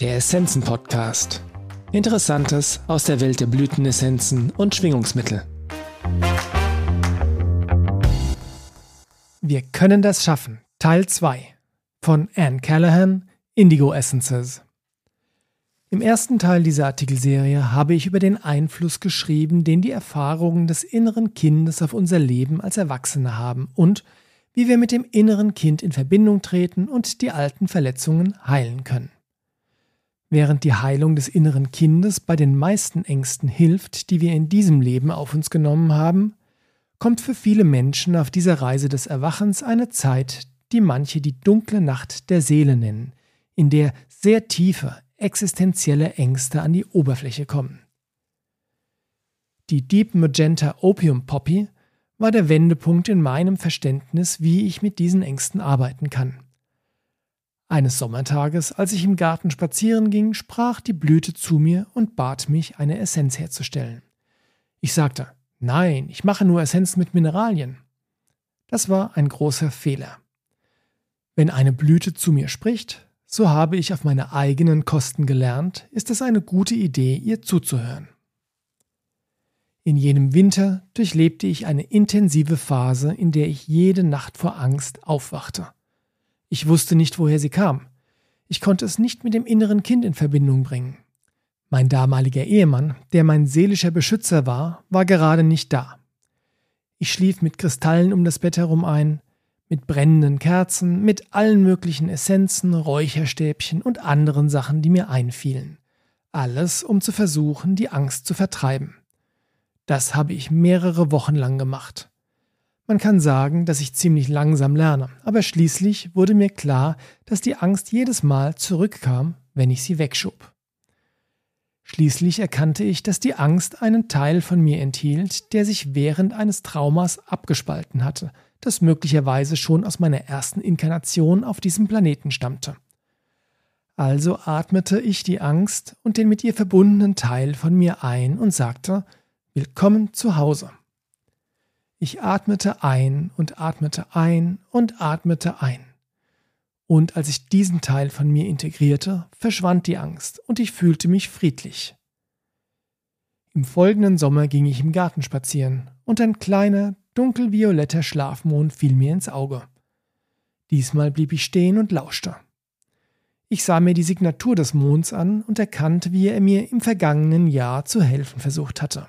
Der Essenzen Podcast. Interessantes aus der Welt der Blütenessenzen und Schwingungsmittel. Wir können das schaffen. Teil 2 von Anne Callahan, Indigo Essences. Im ersten Teil dieser Artikelserie habe ich über den Einfluss geschrieben, den die Erfahrungen des inneren Kindes auf unser Leben als Erwachsene haben und wie wir mit dem inneren Kind in Verbindung treten und die alten Verletzungen heilen können. Während die Heilung des inneren Kindes bei den meisten Ängsten hilft, die wir in diesem Leben auf uns genommen haben, kommt für viele Menschen auf dieser Reise des Erwachens eine Zeit, die manche die dunkle Nacht der Seele nennen, in der sehr tiefe, existenzielle Ängste an die Oberfläche kommen. Die Deep Magenta Opium Poppy war der Wendepunkt in meinem Verständnis, wie ich mit diesen Ängsten arbeiten kann. Eines Sommertages, als ich im Garten spazieren ging, sprach die Blüte zu mir und bat mich, eine Essenz herzustellen. Ich sagte, nein, ich mache nur Essenz mit Mineralien. Das war ein großer Fehler. Wenn eine Blüte zu mir spricht, so habe ich auf meine eigenen Kosten gelernt, ist es eine gute Idee, ihr zuzuhören. In jenem Winter durchlebte ich eine intensive Phase, in der ich jede Nacht vor Angst aufwachte. Ich wusste nicht, woher sie kam. Ich konnte es nicht mit dem inneren Kind in Verbindung bringen. Mein damaliger Ehemann, der mein seelischer Beschützer war, war gerade nicht da. Ich schlief mit Kristallen um das Bett herum ein, mit brennenden Kerzen, mit allen möglichen Essenzen, Räucherstäbchen und anderen Sachen, die mir einfielen. Alles, um zu versuchen, die Angst zu vertreiben. Das habe ich mehrere Wochen lang gemacht. Man kann sagen, dass ich ziemlich langsam lerne, aber schließlich wurde mir klar, dass die Angst jedes Mal zurückkam, wenn ich sie wegschob. Schließlich erkannte ich, dass die Angst einen Teil von mir enthielt, der sich während eines Traumas abgespalten hatte – das möglicherweise schon aus meiner ersten Inkarnation auf diesem Planeten stammte. Also atmete ich die Angst und den mit ihr verbundenen Teil von mir ein und sagte Willkommen zu Hause. Ich atmete ein und atmete ein und atmete ein. Und als ich diesen Teil von mir integrierte, verschwand die Angst und ich fühlte mich friedlich. Im folgenden Sommer ging ich im Garten spazieren und ein kleiner, dunkelvioletter Schlafmond fiel mir ins Auge. Diesmal blieb ich stehen und lauschte. Ich sah mir die Signatur des Monds an und erkannte, wie er mir im vergangenen Jahr zu helfen versucht hatte.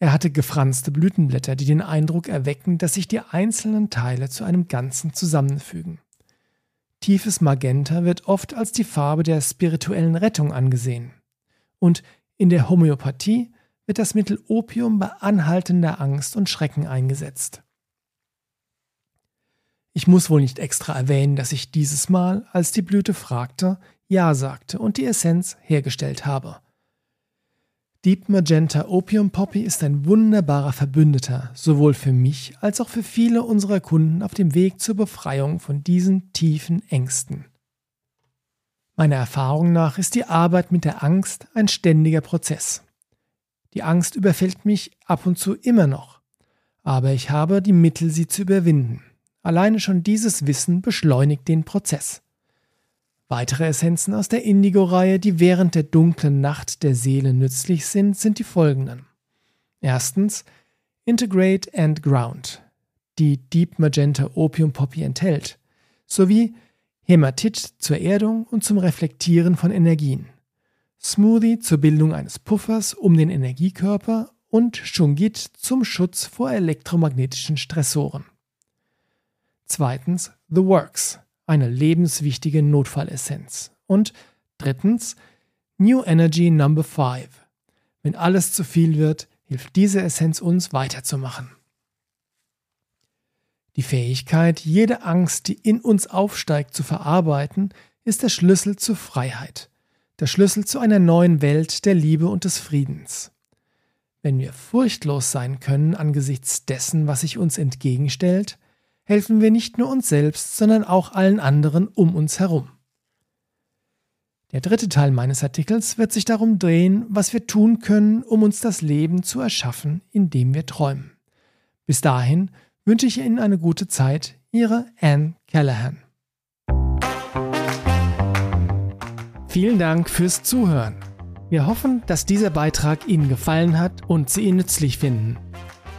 Er hatte gefranste Blütenblätter, die den Eindruck erwecken, dass sich die einzelnen Teile zu einem Ganzen zusammenfügen. Tiefes Magenta wird oft als die Farbe der spirituellen Rettung angesehen. Und in der Homöopathie wird das Mittel Opium bei anhaltender Angst und Schrecken eingesetzt. Ich muss wohl nicht extra erwähnen, dass ich dieses Mal, als die Blüte fragte, Ja sagte und die Essenz hergestellt habe. Deep Magenta Opium Poppy ist ein wunderbarer Verbündeter, sowohl für mich als auch für viele unserer Kunden auf dem Weg zur Befreiung von diesen tiefen Ängsten. Meiner Erfahrung nach ist die Arbeit mit der Angst ein ständiger Prozess. Die Angst überfällt mich ab und zu immer noch, aber ich habe die Mittel, sie zu überwinden. Alleine schon dieses Wissen beschleunigt den Prozess. Weitere Essenzen aus der Indigo-Reihe, die während der dunklen Nacht der Seele nützlich sind, sind die folgenden. Erstens Integrate and Ground, die Deep Magenta Opium Poppy enthält, sowie Hämatit zur Erdung und zum Reflektieren von Energien. Smoothie zur Bildung eines Puffers um den Energiekörper und Shungit zum Schutz vor elektromagnetischen Stressoren. Zweitens The Works, eine lebenswichtige Notfallessenz. Und drittens New Energy Number 5. Wenn alles zu viel wird, hilft diese Essenz uns weiterzumachen. Die Fähigkeit, jede Angst, die in uns aufsteigt, zu verarbeiten, ist der Schlüssel zur Freiheit der Schlüssel zu einer neuen Welt der Liebe und des Friedens. Wenn wir furchtlos sein können angesichts dessen, was sich uns entgegenstellt, helfen wir nicht nur uns selbst, sondern auch allen anderen um uns herum. Der dritte Teil meines Artikels wird sich darum drehen, was wir tun können, um uns das Leben zu erschaffen, in dem wir träumen. Bis dahin wünsche ich Ihnen eine gute Zeit. Ihre Anne Callahan. Vielen Dank fürs Zuhören. Wir hoffen, dass dieser Beitrag Ihnen gefallen hat und Sie ihn nützlich finden.